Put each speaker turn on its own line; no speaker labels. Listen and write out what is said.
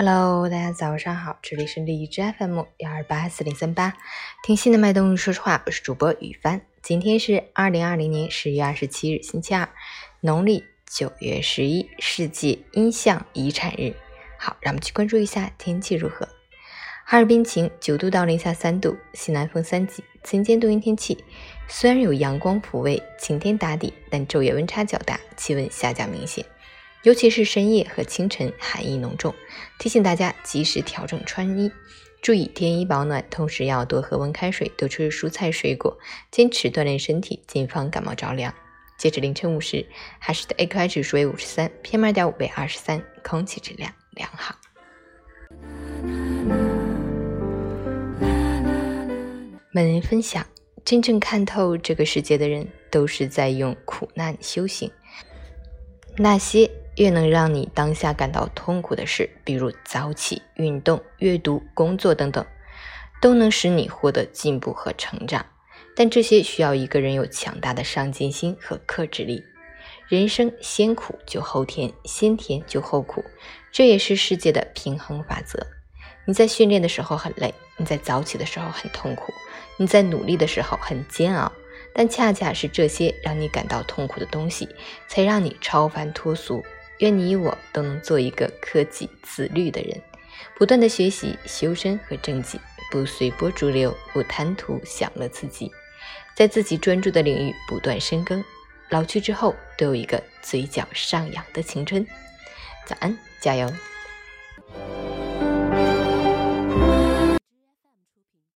Hello，大家早上好，这里是荔枝 FM 幺二八四零三八，听心的脉动，说实话，我是主播雨帆。今天是二零二零年十月二十七日，星期二，农历九月十一，世界音像遗产日。好，让我们去关注一下天气如何。哈尔滨晴，九度到零下三度，西南风三级，晴间多云天气。虽然有阳光抚慰，晴天打底，但昼夜温差较大，气温下降明显。尤其是深夜和清晨，寒意浓重，提醒大家及时调整穿衣，注意添衣保暖，同时要多喝温开水，多吃蔬菜水果，坚持锻炼身体，谨防感冒着凉。截至凌晨五时，海市的 AQI 指数为五十三，PM 二点五为二十三，空气质量良好。本人分享：真正看透这个世界的人，都是在用苦难修行。那些。越能让你当下感到痛苦的事，比如早起、运动、阅读、工作等等，都能使你获得进步和成长。但这些需要一个人有强大的上进心和克制力。人生先苦就后甜，先甜就后苦，这也是世界的平衡法则。你在训练的时候很累，你在早起的时候很痛苦，你在努力的时候很煎熬，但恰恰是这些让你感到痛苦的东西，才让你超凡脱俗。愿你我都能做一个克己自律的人，不断的学习、修身和正己，不随波逐流，不贪图享乐自己，在自己专注的领域不断深耕，老去之后都有一个嘴角上扬的青春。早安，加油！